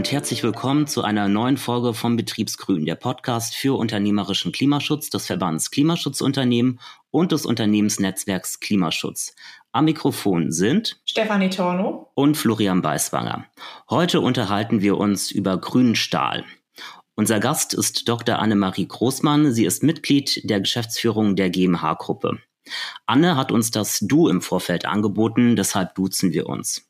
und herzlich willkommen zu einer neuen Folge vom Betriebsgrün, der Podcast für unternehmerischen Klimaschutz des Verbands Klimaschutzunternehmen und des Unternehmensnetzwerks Klimaschutz. Am Mikrofon sind Stefanie Torno und Florian Beiswanger. Heute unterhalten wir uns über grünen Stahl. Unser Gast ist Dr. Annemarie Großmann. Sie ist Mitglied der Geschäftsführung der GmbH-Gruppe. Anne hat uns das Du im Vorfeld angeboten, deshalb duzen wir uns.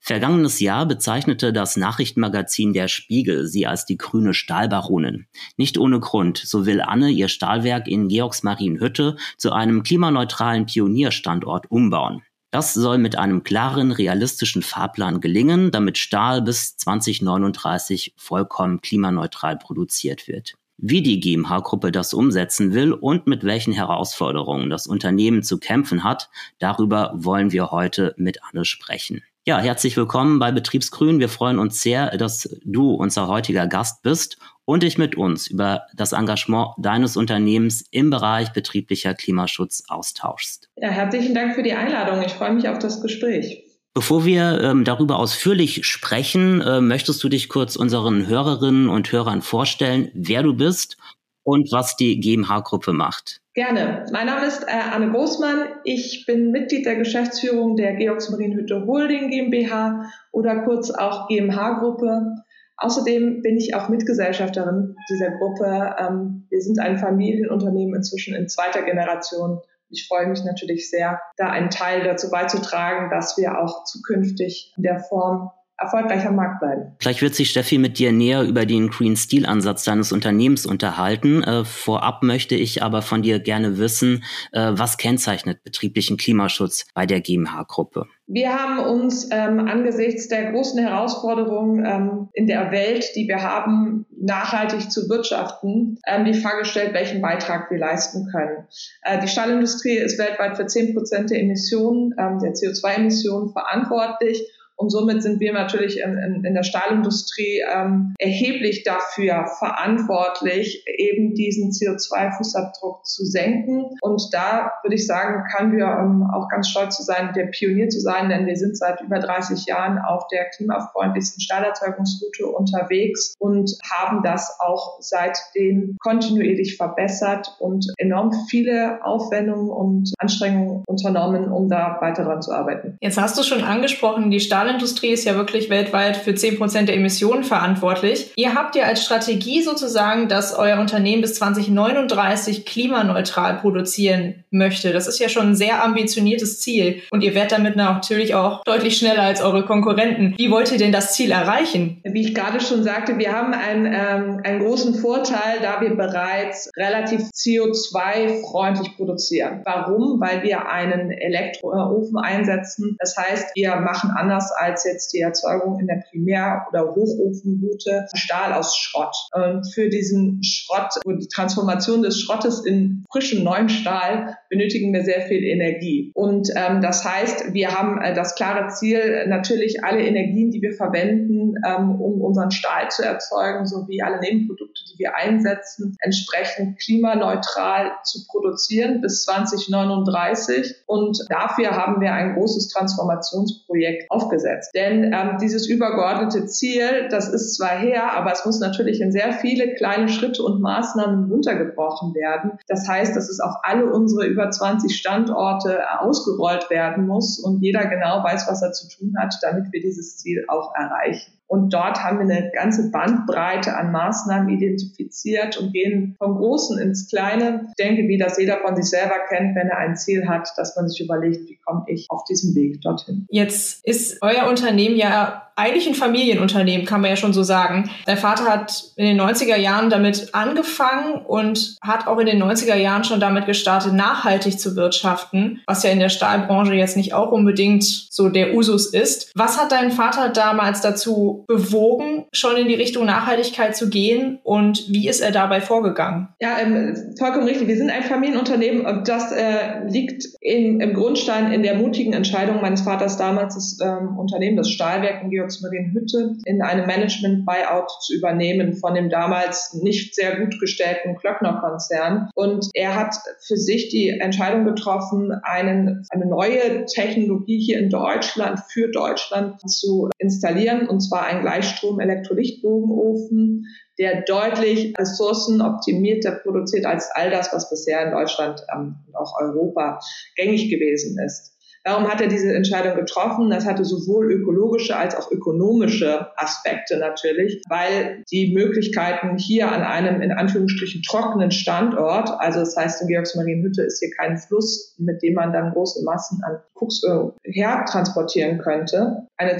Vergangenes Jahr bezeichnete das Nachrichtenmagazin Der Spiegel sie als die grüne Stahlbaronin. Nicht ohne Grund, so will Anne ihr Stahlwerk in Georgsmarienhütte zu einem klimaneutralen Pionierstandort umbauen. Das soll mit einem klaren, realistischen Fahrplan gelingen, damit Stahl bis 2039 vollkommen klimaneutral produziert wird. Wie die GmbH-Gruppe das umsetzen will und mit welchen Herausforderungen das Unternehmen zu kämpfen hat, darüber wollen wir heute mit Anne sprechen. Ja, herzlich willkommen bei Betriebsgrün. Wir freuen uns sehr, dass du unser heutiger Gast bist und dich mit uns über das Engagement deines Unternehmens im Bereich betrieblicher Klimaschutz austauschst. Ja, herzlichen Dank für die Einladung. Ich freue mich auf das Gespräch. Bevor wir ähm, darüber ausführlich sprechen, äh, möchtest du dich kurz unseren Hörerinnen und Hörern vorstellen, wer du bist und was die GmbH-Gruppe macht. Gerne. Mein Name ist äh, Anne Großmann. Ich bin Mitglied der Geschäftsführung der Georgs Marienhütte Holding GmbH oder kurz auch GmbH-Gruppe. Außerdem bin ich auch Mitgesellschafterin dieser Gruppe. Ähm, wir sind ein Familienunternehmen inzwischen in zweiter Generation. Ich freue mich natürlich sehr, da einen Teil dazu beizutragen, dass wir auch zukünftig in der Form erfolgreich am Markt bleiben. Vielleicht wird sich Steffi mit dir näher über den Green Steel Ansatz deines Unternehmens unterhalten. Äh, vorab möchte ich aber von dir gerne wissen, äh, was kennzeichnet betrieblichen Klimaschutz bei der GmbH-Gruppe? Wir haben uns ähm, angesichts der großen Herausforderungen ähm, in der Welt, die wir haben, nachhaltig zu wirtschaften, ähm, die Frage gestellt, welchen Beitrag wir leisten können. Äh, die Stahlindustrie ist weltweit für 10 Prozent der Emissionen, ähm, der CO2-Emissionen verantwortlich und somit sind wir natürlich in, in, in der Stahlindustrie ähm, erheblich dafür verantwortlich, eben diesen CO2-Fußabdruck zu senken. Und da würde ich sagen, kann wir ähm, auch ganz stolz zu sein, der Pionier zu sein, denn wir sind seit über 30 Jahren auf der klimafreundlichsten Stahlerzeugungsroute unterwegs und haben das auch seitdem kontinuierlich verbessert und enorm viele Aufwendungen und Anstrengungen unternommen, um da weiter dran zu arbeiten. Jetzt hast du schon angesprochen, die Stahl Stahlindustrie ist ja wirklich weltweit für 10 Prozent der Emissionen verantwortlich. Ihr habt ja als Strategie sozusagen, dass euer Unternehmen bis 2039 klimaneutral produzieren möchte. Das ist ja schon ein sehr ambitioniertes Ziel. Und ihr werdet damit natürlich auch deutlich schneller als eure Konkurrenten. Wie wollt ihr denn das Ziel erreichen? Wie ich gerade schon sagte, wir haben einen, ähm, einen großen Vorteil, da wir bereits relativ CO2-freundlich produzieren. Warum? Weil wir einen Elektroofen einsetzen. Das heißt, wir machen anders als jetzt die Erzeugung in der Primär- oder Hochofenroute Stahl aus Schrott. Und für diesen Schrott und die Transformation des Schrottes in frischen neuen Stahl benötigen wir sehr viel Energie. Und ähm, das heißt, wir haben äh, das klare Ziel, natürlich alle Energien, die wir verwenden, ähm, um unseren Stahl zu erzeugen, sowie alle Nebenprodukte, die wir einsetzen, entsprechend klimaneutral zu produzieren bis 2039. Und dafür haben wir ein großes Transformationsprojekt aufgesetzt. Denn ähm, dieses übergeordnete Ziel, das ist zwar her, aber es muss natürlich in sehr viele kleine Schritte und Maßnahmen runtergebrochen werden. Das heißt, dass es auf alle unsere über 20 Standorte ausgerollt werden muss und jeder genau weiß, was er zu tun hat, damit wir dieses Ziel auch erreichen. Und dort haben wir eine ganze Bandbreite an Maßnahmen identifiziert und gehen vom Großen ins Kleine. Ich denke, wie das jeder von sich selber kennt, wenn er ein Ziel hat, dass man sich überlegt, wie komme ich auf diesem Weg dorthin. Jetzt ist euer Unternehmen ja eigentlich ein Familienunternehmen, kann man ja schon so sagen. Dein Vater hat in den 90er Jahren damit angefangen und hat auch in den 90er Jahren schon damit gestartet, nachhaltig zu wirtschaften, was ja in der Stahlbranche jetzt nicht auch unbedingt so der Usus ist. Was hat dein Vater damals dazu bewogen, schon in die Richtung Nachhaltigkeit zu gehen und wie ist er dabei vorgegangen? Ja, ähm, vollkommen richtig. Wir sind ein Familienunternehmen und das äh, liegt in, im Grundstein in der mutigen Entscheidung meines Vaters damals, das ähm, Unternehmen, das Stahlwerk in Georgsmarienhütte in einem Management-Buyout zu übernehmen von dem damals nicht sehr gut gestellten Klöckner-Konzern. Und er hat für sich die Entscheidung getroffen, einen, eine neue Technologie hier in Deutschland für Deutschland zu installieren, und zwar zwar ein Gleichstrom-Elektrolichtbogenofen, der deutlich ressourcenoptimierter produziert als all das, was bisher in Deutschland ähm, und auch Europa gängig gewesen ist. Warum hat er diese Entscheidung getroffen? Das hatte sowohl ökologische als auch ökonomische Aspekte natürlich, weil die Möglichkeiten hier an einem in Anführungsstrichen trockenen Standort, also das heißt in Georgsmarienhütte ist hier kein Fluss, mit dem man dann große Massen an Koksöl hertransportieren könnte, eine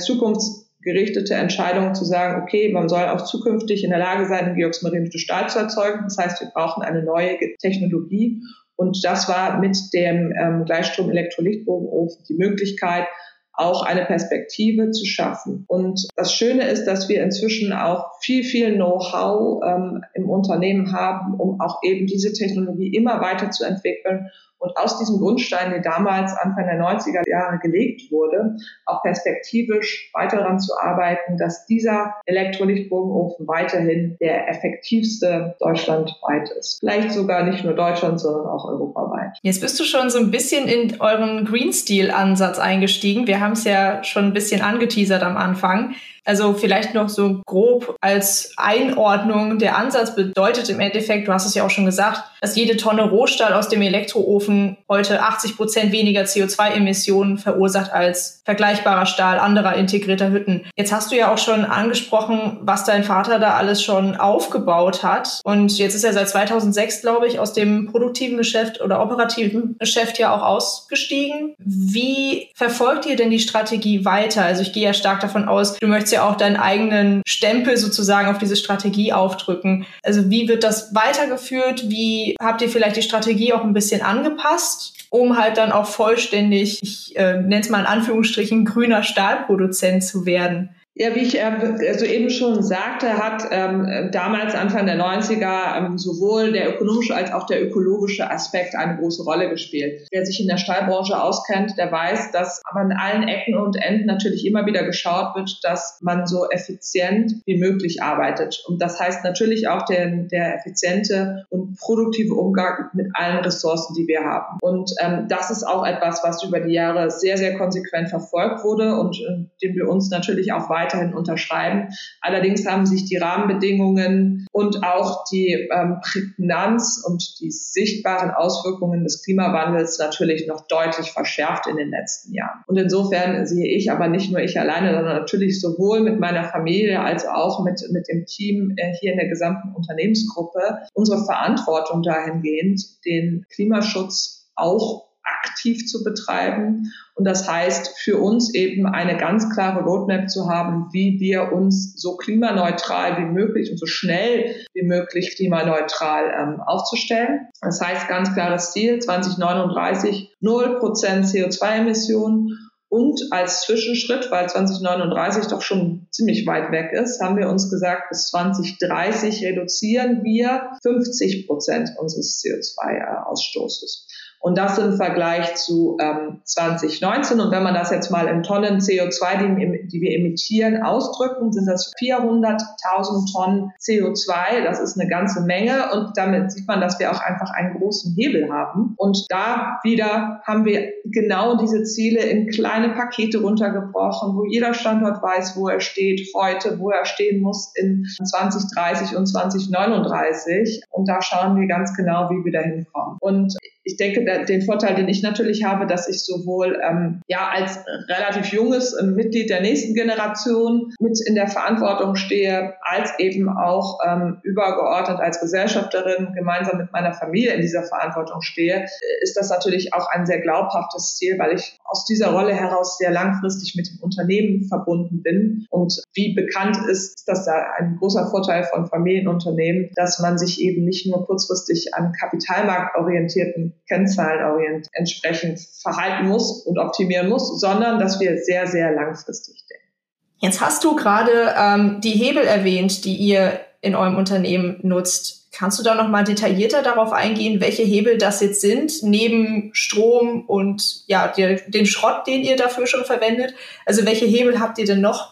zukunftsgerichtete Entscheidung zu sagen, okay, man soll auch zukünftig in der Lage sein, in Georgsmarienhütte Stahl zu erzeugen. Das heißt, wir brauchen eine neue Technologie und das war mit dem ähm, Gleichstrom-Elektrolichtbogenofen die Möglichkeit, auch eine Perspektive zu schaffen. Und das Schöne ist, dass wir inzwischen auch viel, viel Know-how ähm, im Unternehmen haben, um auch eben diese Technologie immer weiter zu entwickeln und aus diesem Grundstein, der damals Anfang der 90er Jahre gelegt wurde, auch perspektivisch weiter daran zu arbeiten, dass dieser Elektrolichtbogenofen weiterhin der effektivste deutschlandweit ist. Vielleicht sogar nicht nur Deutschland, sondern auch europaweit. Jetzt bist du schon so ein bisschen in euren Green Steel Ansatz eingestiegen. Wir haben es ja schon ein bisschen angeteasert am Anfang. Also vielleicht noch so grob als Einordnung. Der Ansatz bedeutet im Endeffekt, du hast es ja auch schon gesagt, dass jede Tonne Rohstahl aus dem Elektroofen heute 80 Prozent weniger CO2-Emissionen verursacht als vergleichbarer Stahl anderer integrierter Hütten. Jetzt hast du ja auch schon angesprochen, was dein Vater da alles schon aufgebaut hat. Und jetzt ist er seit 2006, glaube ich, aus dem produktiven Geschäft oder operativen Geschäft ja auch ausgestiegen. Wie verfolgt ihr denn die Strategie weiter? Also ich gehe ja stark davon aus, du möchtest ja auch deinen eigenen Stempel sozusagen auf diese Strategie aufdrücken. Also wie wird das weitergeführt? Wie habt ihr vielleicht die Strategie auch ein bisschen angepasst? um halt dann auch vollständig, ich äh, nenne es mal in Anführungsstrichen, grüner Stahlproduzent zu werden. Ja, wie ich soeben schon sagte, hat ähm, damals Anfang der 90er ähm, sowohl der ökonomische als auch der ökologische Aspekt eine große Rolle gespielt. Wer sich in der Stahlbranche auskennt, der weiß, dass aber an allen Ecken und Enden natürlich immer wieder geschaut wird, dass man so effizient wie möglich arbeitet. Und das heißt natürlich auch der, der effiziente und produktive Umgang mit allen Ressourcen, die wir haben. Und ähm, das ist auch etwas, was über die Jahre sehr, sehr konsequent verfolgt wurde und äh, dem wir uns natürlich auch weiter weiterhin unterschreiben. Allerdings haben sich die Rahmenbedingungen und auch die ähm, Prägnanz und die sichtbaren Auswirkungen des Klimawandels natürlich noch deutlich verschärft in den letzten Jahren. Und insofern sehe ich aber nicht nur ich alleine, sondern natürlich sowohl mit meiner Familie als auch mit, mit dem Team äh, hier in der gesamten Unternehmensgruppe unsere Verantwortung dahingehend, den Klimaschutz auch aktiv zu betreiben. Und das heißt für uns eben eine ganz klare Roadmap zu haben, wie wir uns so klimaneutral wie möglich und so schnell wie möglich klimaneutral ähm, aufzustellen. Das heißt ganz klares Ziel 2039 0 Prozent CO2-Emissionen und als Zwischenschritt, weil 2039 doch schon ziemlich weit weg ist, haben wir uns gesagt, bis 2030 reduzieren wir 50 Prozent unseres CO2-Ausstoßes. Und das im Vergleich zu ähm, 2019. Und wenn man das jetzt mal in Tonnen CO2, die, die wir emittieren, ausdrücken, sind das 400.000 Tonnen CO2. Das ist eine ganze Menge. Und damit sieht man, dass wir auch einfach einen großen Hebel haben. Und da wieder haben wir genau diese Ziele in kleine Pakete runtergebrochen, wo jeder Standort weiß, wo er steht heute, wo er stehen muss in 2030 und 2039. Und da schauen wir ganz genau, wie wir da hinkommen. Und ich denke, den Vorteil, den ich natürlich habe, dass ich sowohl ähm, ja als relativ junges äh, Mitglied der nächsten Generation mit in der Verantwortung stehe, als eben auch ähm, übergeordnet als Gesellschafterin gemeinsam mit meiner Familie in dieser Verantwortung stehe, ist das natürlich auch ein sehr glaubhaftes Ziel, weil ich aus dieser Rolle heraus sehr langfristig mit dem Unternehmen verbunden bin. Und wie bekannt ist, ist das da ein großer Vorteil von Familienunternehmen, dass man sich eben nicht nur kurzfristig an kapitalmarktorientierten Kennzahlen entsprechend verhalten muss und optimieren muss, sondern dass wir sehr, sehr langfristig denken. Jetzt hast du gerade ähm, die Hebel erwähnt, die ihr in eurem Unternehmen nutzt. Kannst du da noch mal detaillierter darauf eingehen, welche Hebel das jetzt sind, neben Strom und ja, der, den Schrott, den ihr dafür schon verwendet? Also welche Hebel habt ihr denn noch?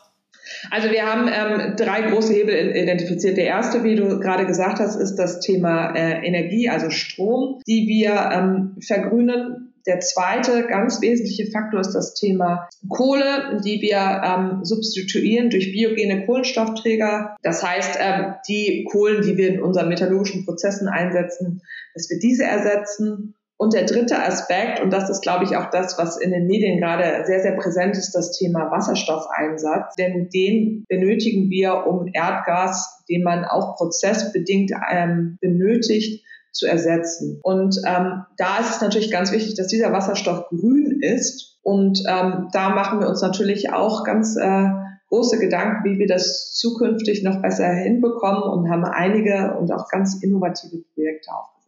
Also wir haben ähm, drei große Hebel identifiziert. Der erste, wie du gerade gesagt hast, ist das Thema äh, Energie, also Strom, die wir ähm, vergrünen der zweite ganz wesentliche Faktor ist das Thema Kohle, die wir ähm, substituieren durch biogene Kohlenstoffträger. Das heißt, ähm, die Kohlen, die wir in unseren metallurgischen Prozessen einsetzen, dass wir diese ersetzen. Und der dritte Aspekt, und das ist, glaube ich, auch das, was in den Medien gerade sehr, sehr präsent ist, das Thema Wasserstoffeinsatz. Denn den benötigen wir, um Erdgas, den man auch prozessbedingt ähm, benötigt, zu ersetzen. Und ähm, da ist es natürlich ganz wichtig, dass dieser Wasserstoff grün ist. Und ähm, da machen wir uns natürlich auch ganz äh, große Gedanken, wie wir das zukünftig noch besser hinbekommen und haben einige und auch ganz innovative Projekte aufgesetzt.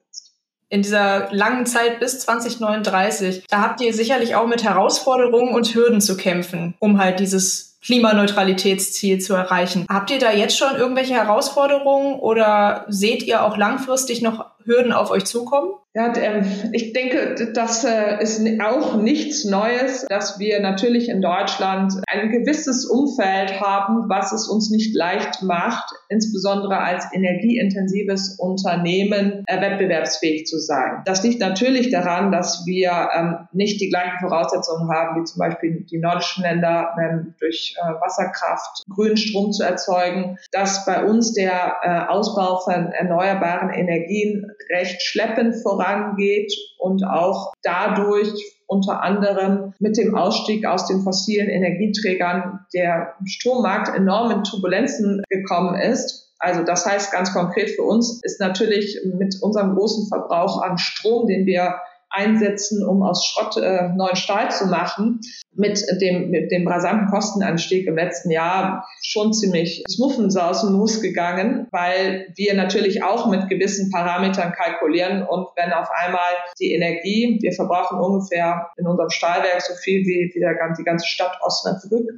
In dieser langen Zeit bis 2039, da habt ihr sicherlich auch mit Herausforderungen und Hürden zu kämpfen, um halt dieses Klimaneutralitätsziel zu erreichen. Habt ihr da jetzt schon irgendwelche Herausforderungen oder seht ihr auch langfristig noch Hürden auf euch zukommen? Ja, ähm, ich denke, das äh, ist auch nichts Neues, dass wir natürlich in Deutschland ein gewisses Umfeld haben, was es uns nicht leicht macht, insbesondere als energieintensives Unternehmen äh, wettbewerbsfähig zu sein. Das liegt natürlich daran, dass wir ähm, nicht die gleichen Voraussetzungen haben, wie zum Beispiel die nordischen Länder, ähm, durch äh, Wasserkraft grünen Strom zu erzeugen, dass bei uns der Ausbau von erneuerbaren Energien recht schleppend vorangeht und auch dadurch unter anderem mit dem Ausstieg aus den fossilen Energieträgern der Strommarkt enorm in Turbulenzen gekommen ist. Also das heißt ganz konkret für uns ist natürlich mit unserem großen Verbrauch an Strom, den wir einsetzen, um aus Schrott äh, neuen Stahl zu machen, mit dem, mit dem rasanten Kostenanstieg im letzten Jahr schon ziemlich smuffens aus dem Mus gegangen, weil wir natürlich auch mit gewissen Parametern kalkulieren und wenn auf einmal die Energie, wir verbrauchen ungefähr in unserem Stahlwerk so viel wie, wie der, die ganze Stadt Osnabrück,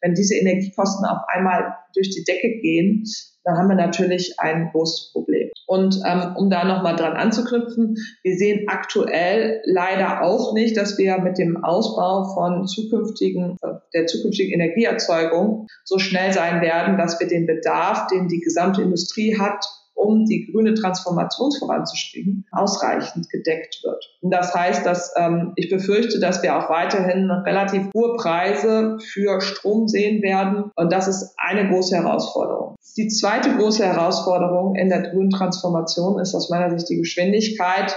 wenn diese Energiekosten auf einmal durch die Decke gehen, dann haben wir natürlich ein großes Problem. Und ähm, um da nochmal dran anzuknüpfen, wir sehen aktuell leider auch nicht, dass wir mit dem Ausbau von zukünftigen, der zukünftigen Energieerzeugung so schnell sein werden, dass wir den Bedarf, den die gesamte Industrie hat, um die grüne Transformation voranzustellen, ausreichend gedeckt wird. Und das heißt, dass ähm, ich befürchte, dass wir auch weiterhin relativ hohe Preise für Strom sehen werden. Und das ist eine große Herausforderung. Die zweite große Herausforderung in der grünen Transformation ist aus meiner Sicht die Geschwindigkeit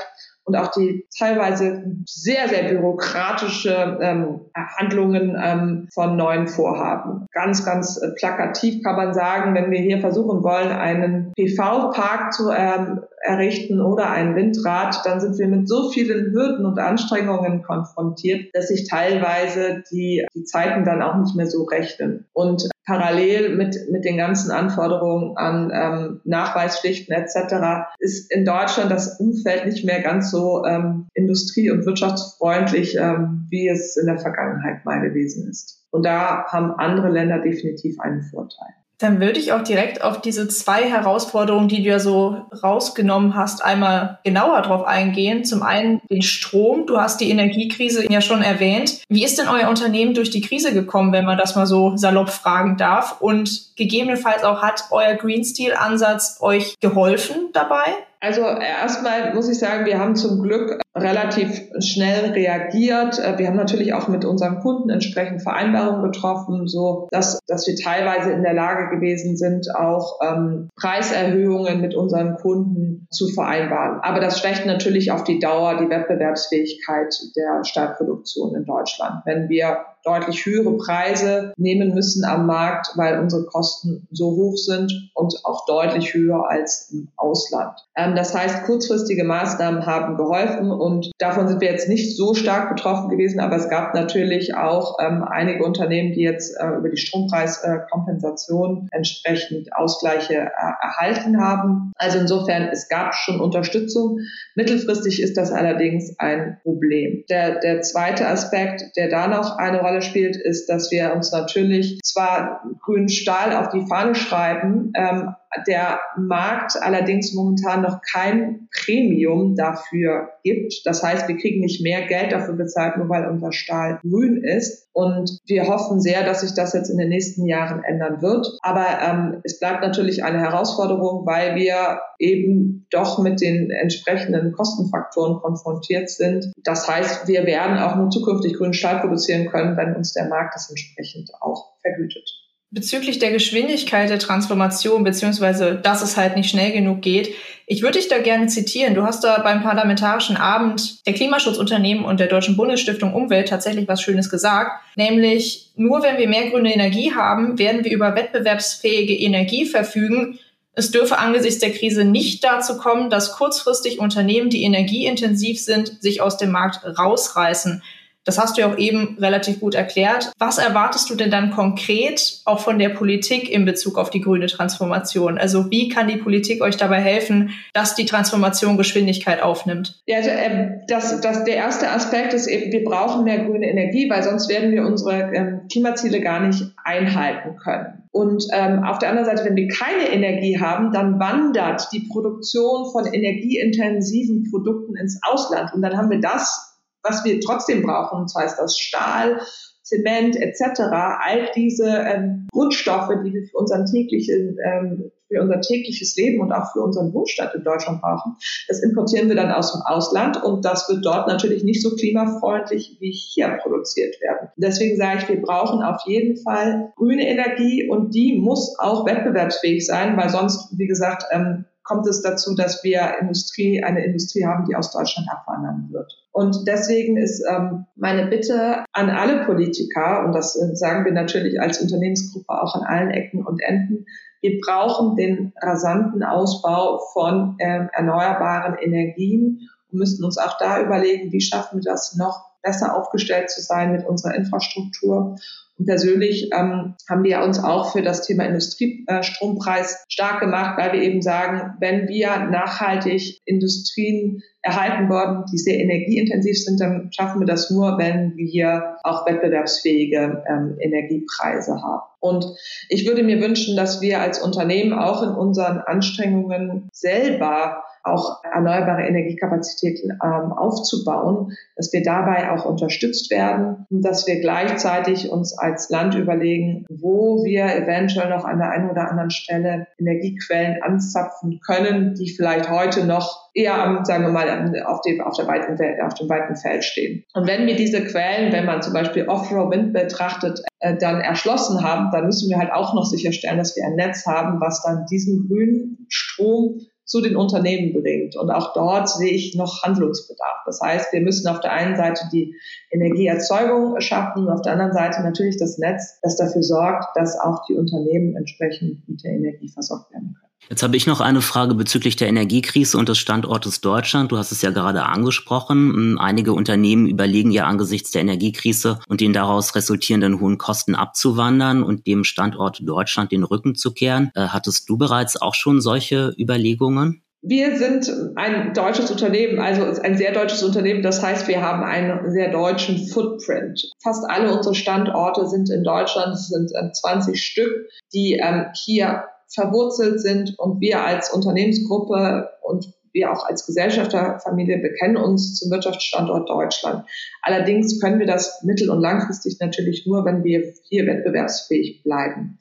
und auch die teilweise sehr, sehr bürokratische ähm, Handlungen ähm, von neuen Vorhaben. Ganz, ganz äh, plakativ kann man sagen, wenn wir hier versuchen wollen, einen PV-Park zu ähm, errichten oder ein Windrad, dann sind wir mit so vielen Hürden und Anstrengungen konfrontiert, dass sich teilweise die, die Zeiten dann auch nicht mehr so rechnen. Und parallel mit, mit den ganzen Anforderungen an ähm, Nachweispflichten etc. ist in Deutschland das Umfeld nicht mehr ganz so ähm, industrie- und wirtschaftsfreundlich, ähm, wie es in der Vergangenheit mal gewesen ist. Und da haben andere Länder definitiv einen Vorteil. Dann würde ich auch direkt auf diese zwei Herausforderungen, die du ja so rausgenommen hast, einmal genauer drauf eingehen. Zum einen den Strom. Du hast die Energiekrise ja schon erwähnt. Wie ist denn euer Unternehmen durch die Krise gekommen, wenn man das mal so salopp fragen darf? Und gegebenenfalls auch hat euer Green Steel Ansatz euch geholfen dabei? Also erstmal muss ich sagen, wir haben zum Glück relativ schnell reagiert. Äh, wir haben natürlich auch mit unseren Kunden entsprechend Vereinbarungen getroffen, so dass, dass wir teilweise in der Lage gewesen sind, auch ähm, Preiserhöhungen mit unseren Kunden zu vereinbaren. Aber das schwächt natürlich auf die Dauer die Wettbewerbsfähigkeit der Stahlproduktion in Deutschland. Wenn wir deutlich höhere Preise nehmen müssen am Markt, weil unsere Kosten so hoch sind und auch deutlich höher als im Ausland. Ähm, das heißt, kurzfristige Maßnahmen haben geholfen und davon sind wir jetzt nicht so stark betroffen gewesen, aber es gab natürlich auch ähm, einige Unternehmen, die jetzt äh, über die Strompreiskompensation entsprechend Ausgleiche äh, erhalten haben. Also insofern, es gab schon Unterstützung. Mittelfristig ist das allerdings ein Problem. Der, der zweite Aspekt, der da noch eine Rolle spielt, ist, dass wir uns natürlich zwar grünen Stahl auf die Fahne schreiben, ähm, der Markt allerdings momentan noch kein Premium dafür gibt gibt. Das heißt, wir kriegen nicht mehr Geld dafür bezahlt, nur weil unser Stahl grün ist. Und wir hoffen sehr, dass sich das jetzt in den nächsten Jahren ändern wird. Aber ähm, es bleibt natürlich eine Herausforderung, weil wir eben doch mit den entsprechenden Kostenfaktoren konfrontiert sind. Das heißt, wir werden auch nur zukünftig grünen Stahl produzieren können, wenn uns der Markt das entsprechend auch vergütet. Bezüglich der Geschwindigkeit der Transformation, beziehungsweise dass es halt nicht schnell genug geht, ich würde dich da gerne zitieren. Du hast da beim Parlamentarischen Abend der Klimaschutzunternehmen und der Deutschen Bundesstiftung Umwelt tatsächlich was Schönes gesagt, nämlich nur wenn wir mehr grüne Energie haben, werden wir über wettbewerbsfähige Energie verfügen. Es dürfe angesichts der Krise nicht dazu kommen, dass kurzfristig Unternehmen, die energieintensiv sind, sich aus dem Markt rausreißen. Das hast du ja auch eben relativ gut erklärt. Was erwartest du denn dann konkret auch von der Politik in Bezug auf die grüne Transformation? Also wie kann die Politik euch dabei helfen, dass die Transformation Geschwindigkeit aufnimmt? Ja, also, äh, das, das, der erste Aspekt ist eben, wir brauchen mehr grüne Energie, weil sonst werden wir unsere ähm, Klimaziele gar nicht einhalten können. Und ähm, auf der anderen Seite, wenn wir keine Energie haben, dann wandert die Produktion von energieintensiven Produkten ins Ausland. Und dann haben wir das was wir trotzdem brauchen, und zwar ist das Stahl, Zement etc., all diese ähm, Grundstoffe, die wir für, unseren täglichen, ähm, für unser tägliches Leben und auch für unseren Wohlstand in Deutschland brauchen, das importieren wir dann aus dem Ausland und das wird dort natürlich nicht so klimafreundlich wie hier produziert werden. Deswegen sage ich, wir brauchen auf jeden Fall grüne Energie und die muss auch wettbewerbsfähig sein, weil sonst, wie gesagt, ähm, kommt es dazu, dass wir Industrie, eine Industrie haben, die aus Deutschland abwandern wird. Und deswegen ist ähm, meine Bitte an alle Politiker, und das sagen wir natürlich als Unternehmensgruppe auch an allen Ecken und Enden, wir brauchen den rasanten Ausbau von ähm, erneuerbaren Energien und müssen uns auch da überlegen, wie schaffen wir das noch besser aufgestellt zu sein mit unserer Infrastruktur persönlich ähm, haben wir uns auch für das Thema Industriestrompreis stark gemacht, weil wir eben sagen, wenn wir nachhaltig Industrien erhalten wollen, die sehr energieintensiv sind, dann schaffen wir das nur, wenn wir auch wettbewerbsfähige ähm, Energiepreise haben. Und ich würde mir wünschen, dass wir als Unternehmen auch in unseren Anstrengungen selber auch erneuerbare Energiekapazitäten ähm, aufzubauen, dass wir dabei auch unterstützt werden und dass wir gleichzeitig uns als Land überlegen, wo wir eventuell noch an der einen oder anderen Stelle Energiequellen anzapfen können, die vielleicht heute noch eher, sagen wir mal, auf dem, auf, der weiten, auf dem weiten Feld stehen. Und wenn wir diese Quellen, wenn man zum Beispiel Offshore-Wind betrachtet, äh, dann erschlossen haben, dann müssen wir halt auch noch sicherstellen, dass wir ein Netz haben, was dann diesen grünen Strom zu den Unternehmen bringt. Und auch dort sehe ich noch Handlungsbedarf. Das heißt, wir müssen auf der einen Seite die Energieerzeugung schaffen und auf der anderen Seite natürlich das Netz, das dafür sorgt, dass auch die Unternehmen entsprechend mit der Energie versorgt werden können. Jetzt habe ich noch eine Frage bezüglich der Energiekrise und des Standortes Deutschland. Du hast es ja gerade angesprochen. Hm, einige Unternehmen überlegen ja angesichts der Energiekrise und den daraus resultierenden hohen Kosten abzuwandern und dem Standort Deutschland den Rücken zu kehren. Äh, hattest du bereits auch schon solche Überlegungen? Wir sind ein deutsches Unternehmen, also ein sehr deutsches Unternehmen. Das heißt, wir haben einen sehr deutschen Footprint. Fast alle unsere Standorte sind in Deutschland. Es sind 20 äh, Stück, die ähm, hier verwurzelt sind und wir als Unternehmensgruppe und wir auch als Gesellschafterfamilie bekennen uns zum Wirtschaftsstandort Deutschland. Allerdings können wir das mittel- und langfristig natürlich nur, wenn wir hier wettbewerbsfähig bleiben.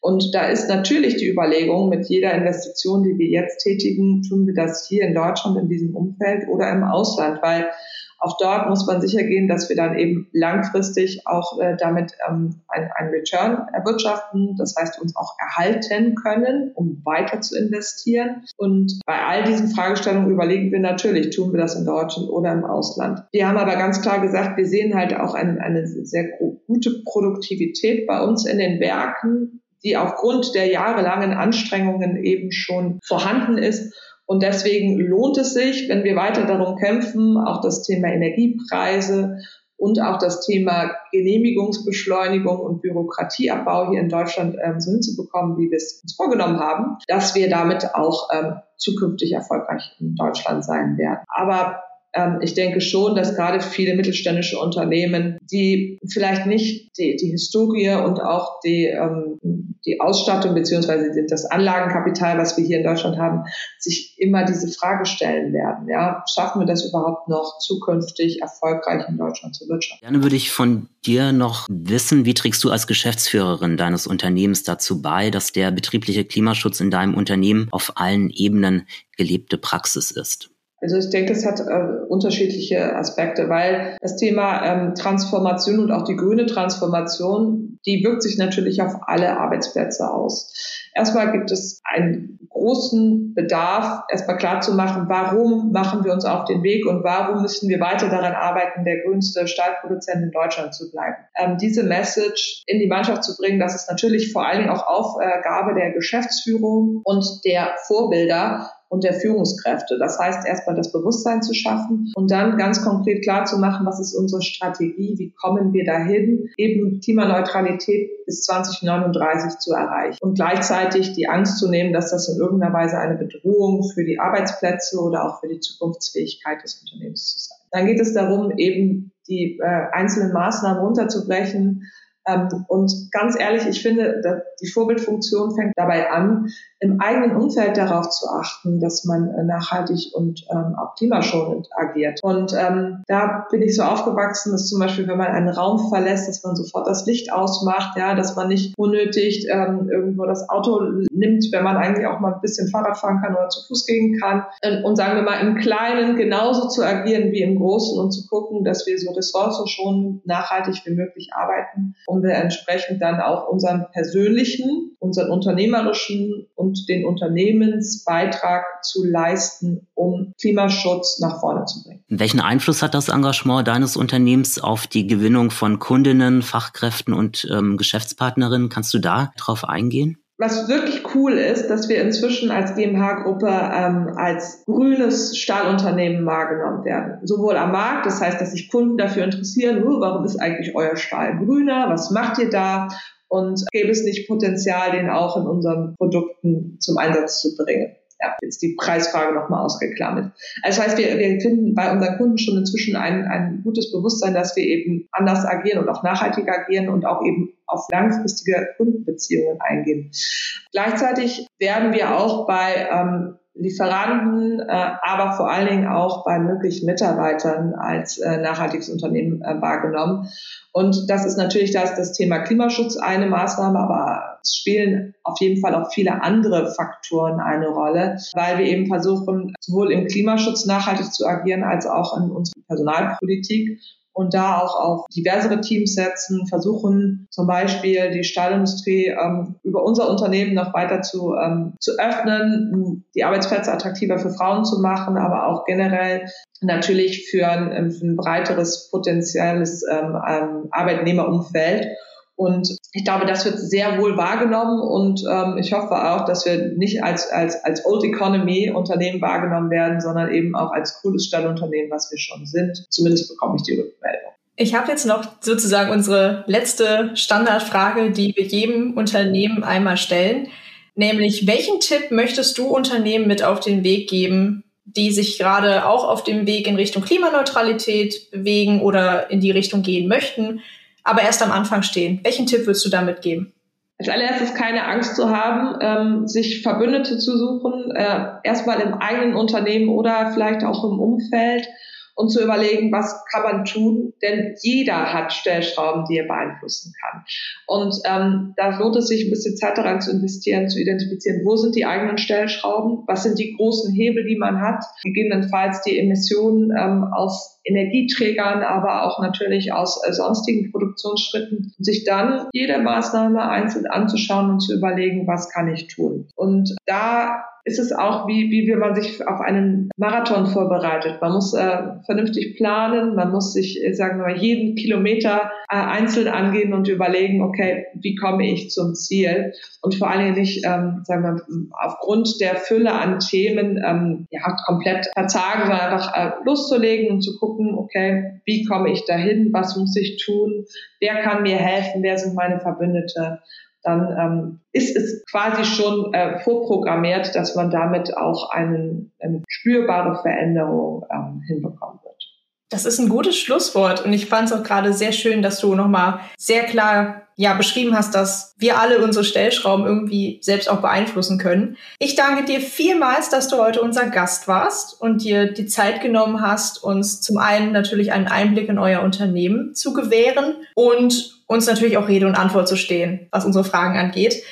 Und da ist natürlich die Überlegung, mit jeder Investition, die wir jetzt tätigen, tun wir das hier in Deutschland in diesem Umfeld oder im Ausland, weil auch dort muss man sicher gehen, dass wir dann eben langfristig auch äh, damit ähm, ein, ein Return erwirtschaften, das heißt uns auch erhalten können, um weiter zu investieren. Und bei all diesen Fragestellungen überlegen wir natürlich, tun wir das in Deutschland oder im Ausland. Wir haben aber ganz klar gesagt, wir sehen halt auch eine, eine sehr gute Produktivität bei uns in den Werken, die aufgrund der jahrelangen Anstrengungen eben schon vorhanden ist. Und deswegen lohnt es sich, wenn wir weiter darum kämpfen, auch das Thema Energiepreise und auch das Thema Genehmigungsbeschleunigung und Bürokratieabbau hier in Deutschland ähm, so hinzubekommen, wie wir es uns vorgenommen haben, dass wir damit auch ähm, zukünftig erfolgreich in Deutschland sein werden. Aber ich denke schon, dass gerade viele mittelständische Unternehmen, die vielleicht nicht die, die Historie und auch die, ähm, die Ausstattung beziehungsweise das Anlagenkapital, was wir hier in Deutschland haben, sich immer diese Frage stellen werden. Ja, schaffen wir das überhaupt noch zukünftig erfolgreich in Deutschland zu wirtschaften? Gerne würde ich von dir noch wissen, wie trägst du als Geschäftsführerin deines Unternehmens dazu bei, dass der betriebliche Klimaschutz in deinem Unternehmen auf allen Ebenen gelebte Praxis ist? Also ich denke, es hat äh, unterschiedliche Aspekte, weil das Thema ähm, Transformation und auch die grüne Transformation, die wirkt sich natürlich auf alle Arbeitsplätze aus. Erstmal gibt es einen großen Bedarf, erstmal klar zu machen, warum machen wir uns auf den Weg und warum müssen wir weiter daran arbeiten, der grünste Stahlproduzent in Deutschland zu bleiben. Ähm, diese Message in die Mannschaft zu bringen, das ist natürlich vor allen Dingen auch Aufgabe der Geschäftsführung und der Vorbilder, und der Führungskräfte. Das heißt, erstmal das Bewusstsein zu schaffen und dann ganz konkret klar zu machen, was ist unsere Strategie, wie kommen wir dahin, eben Klimaneutralität bis 2039 zu erreichen und gleichzeitig die Angst zu nehmen, dass das in irgendeiner Weise eine Bedrohung für die Arbeitsplätze oder auch für die Zukunftsfähigkeit des Unternehmens zu sein. Dann geht es darum, eben die äh, einzelnen Maßnahmen runterzubrechen, und ganz ehrlich, ich finde, die Vorbildfunktion fängt dabei an, im eigenen Umfeld darauf zu achten, dass man äh, nachhaltig und ähm, auch klimaschonend agiert. Und ähm, da bin ich so aufgewachsen, dass zum Beispiel, wenn man einen Raum verlässt, dass man sofort das Licht ausmacht, ja, dass man nicht unnötig ähm, irgendwo das Auto nimmt, wenn man eigentlich auch mal ein bisschen Fahrrad fahren kann oder zu Fuß gehen kann. Und sagen wir mal, im Kleinen genauso zu agieren wie im Großen und zu gucken, dass wir so ressourcenschonend nachhaltig wie möglich arbeiten um wir entsprechend dann auch unseren persönlichen, unseren unternehmerischen und den Unternehmensbeitrag zu leisten, um Klimaschutz nach vorne zu bringen. Welchen Einfluss hat das Engagement deines Unternehmens auf die Gewinnung von Kundinnen, Fachkräften und ähm, Geschäftspartnerinnen? Kannst du da drauf eingehen? Was wirklich cool ist, dass wir inzwischen als GmbH-Gruppe ähm, als grünes Stahlunternehmen wahrgenommen werden. Sowohl am Markt, das heißt, dass sich Kunden dafür interessieren, oh, warum ist eigentlich euer Stahl grüner, was macht ihr da? Und gäbe es nicht Potenzial, den auch in unseren Produkten zum Einsatz zu bringen? Ja, jetzt die Preisfrage nochmal ausgeklammert. Also das heißt, wir, wir finden bei unseren Kunden schon inzwischen ein, ein gutes Bewusstsein, dass wir eben anders agieren und auch nachhaltig agieren und auch eben auf langfristige Kundenbeziehungen eingehen. Gleichzeitig werden wir auch bei ähm, Lieferanten, äh, aber vor allen Dingen auch bei möglichen Mitarbeitern als äh, nachhaltiges Unternehmen äh, wahrgenommen. Und das ist natürlich das, das Thema Klimaschutz eine Maßnahme, aber es spielen auf jeden Fall auch viele andere Faktoren eine Rolle, weil wir eben versuchen, sowohl im Klimaschutz nachhaltig zu agieren, als auch in unserer Personalpolitik und da auch auf diversere Teams setzen, versuchen zum Beispiel die Stahlindustrie ähm, über unser Unternehmen noch weiter zu, ähm, zu öffnen, die Arbeitsplätze attraktiver für Frauen zu machen, aber auch generell natürlich für ein, für ein breiteres potenzielles ähm, ähm, Arbeitnehmerumfeld. Und ich glaube, das wird sehr wohl wahrgenommen und ähm, ich hoffe auch, dass wir nicht als, als, als Old Economy Unternehmen wahrgenommen werden, sondern eben auch als cooles Stallunternehmen, was wir schon sind. Zumindest bekomme ich die Rückmeldung. Ich habe jetzt noch sozusagen unsere letzte Standardfrage, die wir jedem Unternehmen einmal stellen, nämlich welchen Tipp möchtest du Unternehmen mit auf den Weg geben, die sich gerade auch auf dem Weg in Richtung Klimaneutralität bewegen oder in die Richtung gehen möchten? Aber erst am Anfang stehen. Welchen Tipp würdest du damit geben? Als allererstes keine Angst zu haben, ähm, sich Verbündete zu suchen, äh, erstmal im eigenen Unternehmen oder vielleicht auch im Umfeld und zu überlegen, was kann man tun, denn jeder hat Stellschrauben, die er beeinflussen kann. Und ähm, da lohnt es sich ein bisschen Zeit daran zu investieren, zu identifizieren, wo sind die eigenen Stellschrauben, was sind die großen Hebel, die man hat, gegebenenfalls die Emissionen ähm, aus Energieträgern, aber auch natürlich aus äh, sonstigen Produktionsschritten, sich dann jede Maßnahme einzeln anzuschauen und zu überlegen, was kann ich tun. Und da ist es auch, wie, wie wie man sich auf einen Marathon vorbereitet. Man muss äh, vernünftig planen, man muss sich, äh, sagen wir mal, jeden Kilometer äh, einzeln angehen und überlegen, okay, wie komme ich zum Ziel? Und vor allen Dingen nicht, ähm, sagen wir, aufgrund der Fülle an Themen ähm, ja, komplett verzagen, sondern einfach äh, loszulegen und zu gucken, okay, wie komme ich dahin, was muss ich tun, wer kann mir helfen, wer sind meine Verbündete dann ähm, ist es quasi schon äh, vorprogrammiert, dass man damit auch einen, eine spürbare Veränderung ähm, hinbekommen wird. Das ist ein gutes Schlusswort und ich fand es auch gerade sehr schön, dass du nochmal sehr klar ja beschrieben hast, dass wir alle unsere Stellschrauben irgendwie selbst auch beeinflussen können. Ich danke dir vielmals, dass du heute unser Gast warst und dir die Zeit genommen hast, uns zum einen natürlich einen Einblick in euer Unternehmen zu gewähren und uns natürlich auch Rede und Antwort zu stehen, was unsere Fragen angeht.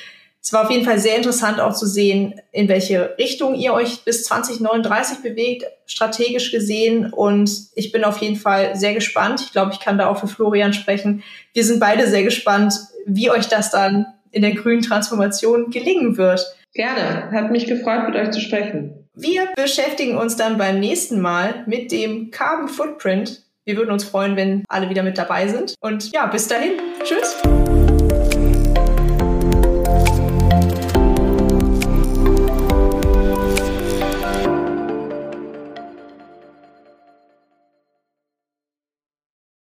Es war auf jeden Fall sehr interessant auch zu sehen, in welche Richtung ihr euch bis 2039 bewegt, strategisch gesehen. Und ich bin auf jeden Fall sehr gespannt. Ich glaube, ich kann da auch für Florian sprechen. Wir sind beide sehr gespannt, wie euch das dann in der grünen Transformation gelingen wird. Gerne. Hat mich gefreut, mit euch zu sprechen. Wir beschäftigen uns dann beim nächsten Mal mit dem Carbon Footprint. Wir würden uns freuen, wenn alle wieder mit dabei sind. Und ja, bis dahin. Tschüss.